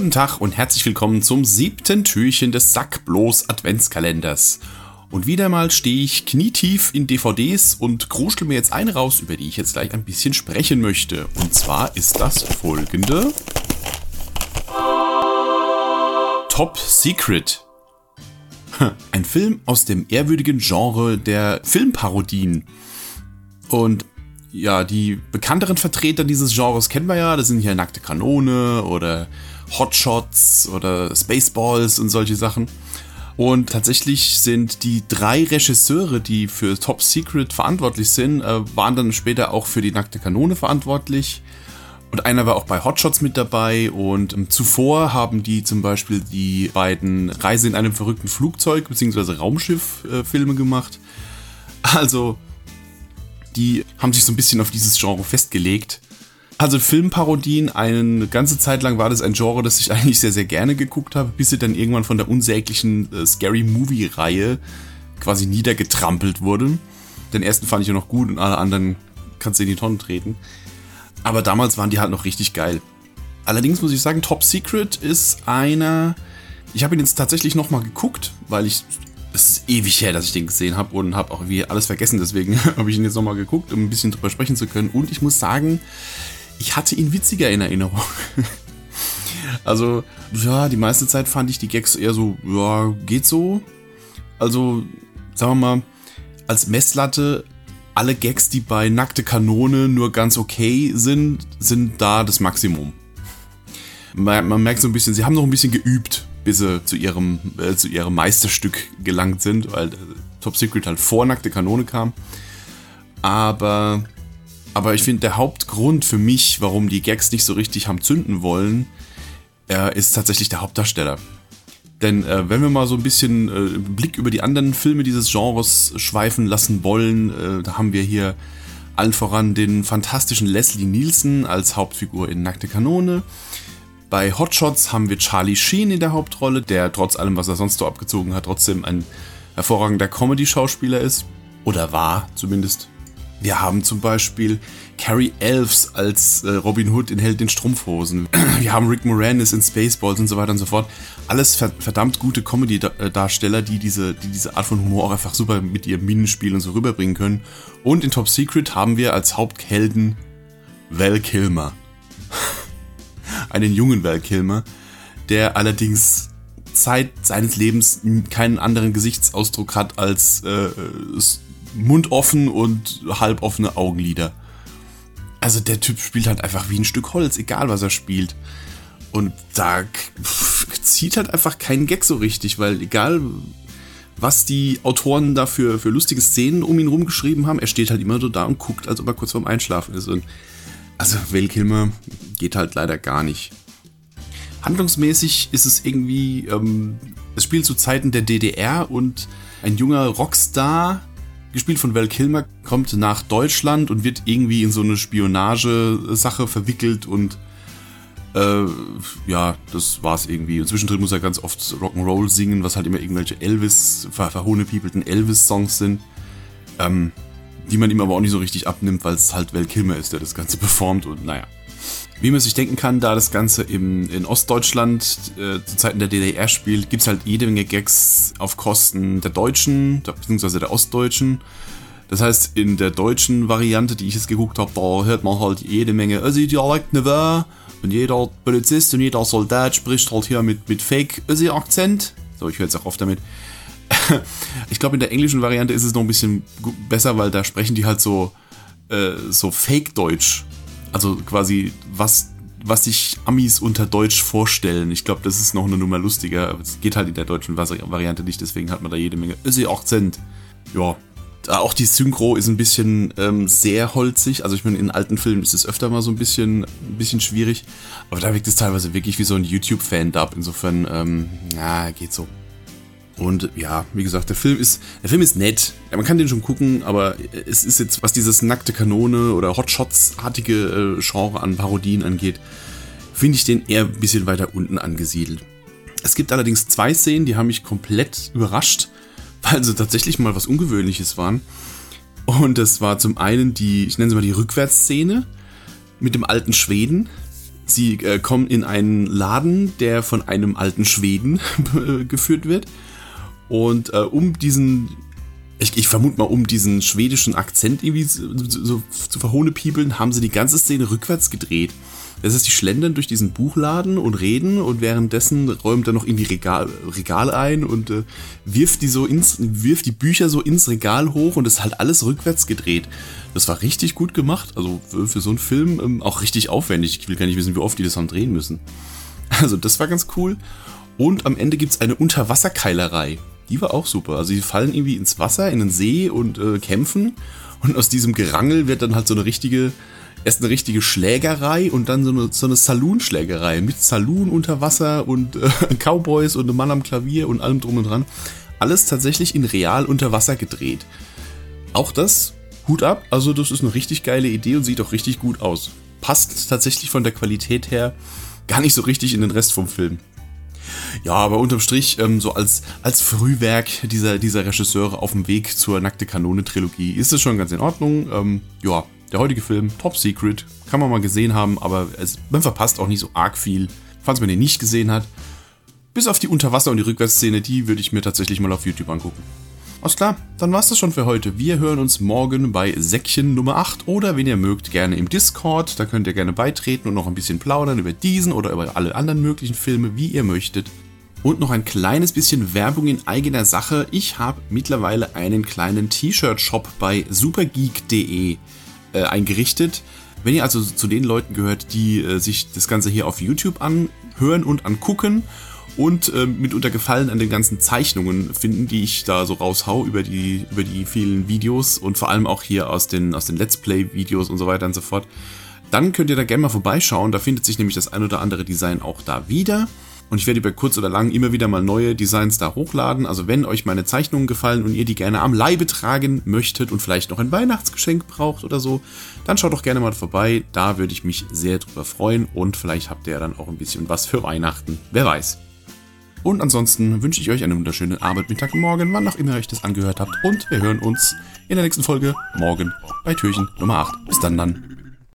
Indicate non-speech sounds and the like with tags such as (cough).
Guten Tag und herzlich willkommen zum siebten Türchen des Sackblos Adventskalenders. Und wieder mal stehe ich knietief in DVDs und kruschel mir jetzt eine raus, über die ich jetzt gleich ein bisschen sprechen möchte. Und zwar ist das folgende. Top Secret. Ein Film aus dem ehrwürdigen Genre der Filmparodien. Und ja, die bekannteren Vertreter dieses Genres kennen wir ja. Das sind hier Nackte Kanone oder Hotshots oder Spaceballs und solche Sachen. Und tatsächlich sind die drei Regisseure, die für Top Secret verantwortlich sind, äh, waren dann später auch für die Nackte Kanone verantwortlich. Und einer war auch bei Hotshots mit dabei. Und ähm, zuvor haben die zum Beispiel die beiden Reise in einem verrückten Flugzeug bzw. Raumschiff äh, gemacht. Also, die haben sich so ein bisschen auf dieses Genre festgelegt. Also Filmparodien, eine ganze Zeit lang war das ein Genre, das ich eigentlich sehr, sehr gerne geguckt habe, bis sie dann irgendwann von der unsäglichen äh, Scary Movie-Reihe quasi niedergetrampelt wurde. Den ersten fand ich ja noch gut und alle anderen kannst du in die Tonne treten. Aber damals waren die halt noch richtig geil. Allerdings muss ich sagen, Top Secret ist einer. Ich habe ihn jetzt tatsächlich nochmal geguckt, weil ich. Es ist ewig her, dass ich den gesehen habe und habe auch irgendwie alles vergessen. Deswegen (laughs) habe ich ihn jetzt nochmal geguckt, um ein bisschen drüber sprechen zu können. Und ich muss sagen, ich hatte ihn witziger in Erinnerung. also, ja, die meiste Zeit fand ich die Gags eher so, ja, geht so. Also, sagen wir mal, als Messlatte, alle Gags, die bei Nackte Kanone nur ganz okay sind, sind da das Maximum. Man, man merkt so ein bisschen, sie haben noch ein bisschen geübt, bis sie zu ihrem, äh, zu ihrem Meisterstück gelangt sind, weil äh, Top Secret halt vor Nackte Kanone kam. Aber aber ich finde, der Hauptgrund für mich, warum die Gags nicht so richtig haben zünden wollen, äh, ist tatsächlich der Hauptdarsteller. Denn äh, wenn wir mal so ein bisschen äh, Blick über die anderen Filme dieses Genres schweifen lassen wollen, äh, da haben wir hier allen voran den fantastischen Leslie Nielsen als Hauptfigur in Nackte Kanone. Bei Hotshots haben wir Charlie Sheen in der Hauptrolle, der trotz allem, was er sonst so abgezogen hat, trotzdem ein hervorragender Comedy-Schauspieler ist. Oder war zumindest. Wir haben zum Beispiel Carrie Elves als äh, Robin Hood in Held in Strumpfhosen. (clears throat) Wir haben Rick Moranis in Spaceballs und so weiter und so fort. Alles verdammt gute Comedy-Darsteller, die diese, die diese Art von Humor auch einfach super mit ihrem Minenspiel und so rüberbringen können. Und in Top Secret haben wir als Haupthelden Val Kilmer. (laughs) Einen jungen Val Kilmer, der allerdings Zeit seines Lebens keinen anderen Gesichtsausdruck hat als äh, Mund offen und halboffene Augenlider. Also der Typ spielt halt einfach wie ein Stück Holz, egal was er spielt. Und da zieht halt einfach keinen Gag so richtig, weil egal was die Autoren da für, für lustige Szenen um ihn rumgeschrieben haben, er steht halt immer so da und guckt, als ob er kurz vorm Einschlafen ist. Und also Val Kilmer geht halt leider gar nicht. Handlungsmäßig ist es irgendwie, ähm, es spielt zu Zeiten der DDR und ein junger Rockstar gespielt von Val Kilmer, kommt nach Deutschland und wird irgendwie in so eine Spionagesache verwickelt und äh, ja, das war's irgendwie. Und zwischendrin muss er ganz oft Rock'n'Roll singen, was halt immer irgendwelche Elvis, ver verhohnepiepelten Elvis-Songs sind, ähm, die man ihm aber auch nicht so richtig abnimmt, weil es halt Val Kilmer ist, der das Ganze performt und naja. Wie man sich denken kann, da das Ganze im, in Ostdeutschland äh, zu Zeiten der DDR spielt, gibt es halt jede Menge Gags auf Kosten der Deutschen, beziehungsweise der Ostdeutschen. Das heißt, in der deutschen Variante, die ich jetzt geguckt habe, hört man halt jede Menge Össi-Dialekt-Niveau und jeder Polizist und jeder Soldat spricht halt hier mit, mit Fake-Össi-Akzent. So, ich höre jetzt auch oft damit. (laughs) ich glaube, in der englischen Variante ist es noch ein bisschen besser, weil da sprechen die halt so, äh, so Fake-Deutsch. Also quasi, was, was sich Amis unter Deutsch vorstellen. Ich glaube, das ist noch eine Nummer lustiger. Es geht halt in der deutschen Variante nicht, deswegen hat man da jede Menge Akzent. Ja. Auch die Synchro ist ein bisschen ähm, sehr holzig. Also ich meine, in alten Filmen ist es öfter mal so ein bisschen, ein bisschen schwierig. Aber da wirkt es teilweise wirklich wie so ein YouTube-Fan-Dub. Insofern, ähm, ja, geht so. Und ja, wie gesagt, der Film ist, der Film ist nett. Man kann den schon gucken, aber es ist jetzt, was dieses nackte Kanone oder Hotshots-artige äh, Genre an Parodien angeht, finde ich den eher ein bisschen weiter unten angesiedelt. Es gibt allerdings zwei Szenen, die haben mich komplett überrascht, (laughs) weil sie tatsächlich mal was Ungewöhnliches waren. Und das war zum einen die, ich nenne sie mal die Rückwärtsszene mit dem alten Schweden. Sie äh, kommen in einen Laden, der von einem alten Schweden (laughs) geführt wird. Und äh, um diesen, ich, ich, vermute mal, um diesen schwedischen Akzent irgendwie so, so, zu verhohnepiebeln, haben sie die ganze Szene rückwärts gedreht. Das heißt, die schlendern durch diesen Buchladen und reden und währenddessen räumt er noch in die Regal, Regal ein und äh, wirft die so ins, wirft die Bücher so ins Regal hoch und ist halt alles rückwärts gedreht. Das war richtig gut gemacht. Also für, für so einen Film ähm, auch richtig aufwendig. Ich will gar nicht wissen, wie oft die das haben drehen müssen. Also das war ganz cool. Und am Ende gibt es eine Unterwasserkeilerei. Die war auch super. Also die fallen irgendwie ins Wasser, in den See und äh, kämpfen. Und aus diesem Gerangel wird dann halt so eine richtige erst eine richtige Schlägerei und dann so eine, so eine Saloon-Schlägerei mit Saloon unter Wasser und äh, (laughs) Cowboys und einem Mann am Klavier und allem drum und dran. Alles tatsächlich in real unter Wasser gedreht. Auch das, Hut ab, also das ist eine richtig geile Idee und sieht auch richtig gut aus. Passt tatsächlich von der Qualität her gar nicht so richtig in den Rest vom Film. Ja, aber unterm Strich, ähm, so als, als Frühwerk dieser, dieser Regisseure auf dem Weg zur Nackte Kanone-Trilogie ist es schon ganz in Ordnung. Ähm, ja, der heutige Film, Top Secret, kann man mal gesehen haben, aber es, man verpasst auch nicht so arg viel, falls man den nicht gesehen hat. Bis auf die Unterwasser- und die Rückwärtsszene, die würde ich mir tatsächlich mal auf YouTube angucken. Alles klar, dann war's das schon für heute. Wir hören uns morgen bei Säckchen Nummer 8 oder wenn ihr mögt, gerne im Discord. Da könnt ihr gerne beitreten und noch ein bisschen plaudern über diesen oder über alle anderen möglichen Filme, wie ihr möchtet. Und noch ein kleines bisschen Werbung in eigener Sache. Ich habe mittlerweile einen kleinen T-Shirt-Shop bei supergeek.de äh, eingerichtet. Wenn ihr also zu den Leuten gehört, die äh, sich das Ganze hier auf YouTube anhören und angucken und äh, mitunter Gefallen an den ganzen Zeichnungen finden, die ich da so raushau über die, über die vielen Videos und vor allem auch hier aus den, aus den Let's Play-Videos und so weiter und so fort, dann könnt ihr da gerne mal vorbeischauen. Da findet sich nämlich das ein oder andere Design auch da wieder. Und ich werde über kurz oder lang immer wieder mal neue Designs da hochladen. Also wenn euch meine Zeichnungen gefallen und ihr die gerne am Leibe tragen möchtet und vielleicht noch ein Weihnachtsgeschenk braucht oder so, dann schaut doch gerne mal vorbei. Da würde ich mich sehr drüber freuen und vielleicht habt ihr ja dann auch ein bisschen was für Weihnachten. Wer weiß. Und ansonsten wünsche ich euch eine wunderschöne Abend, Mittag und Morgen, wann auch immer ihr euch das angehört habt. Und wir hören uns in der nächsten Folge morgen bei Türchen Nummer 8. Bis dann dann.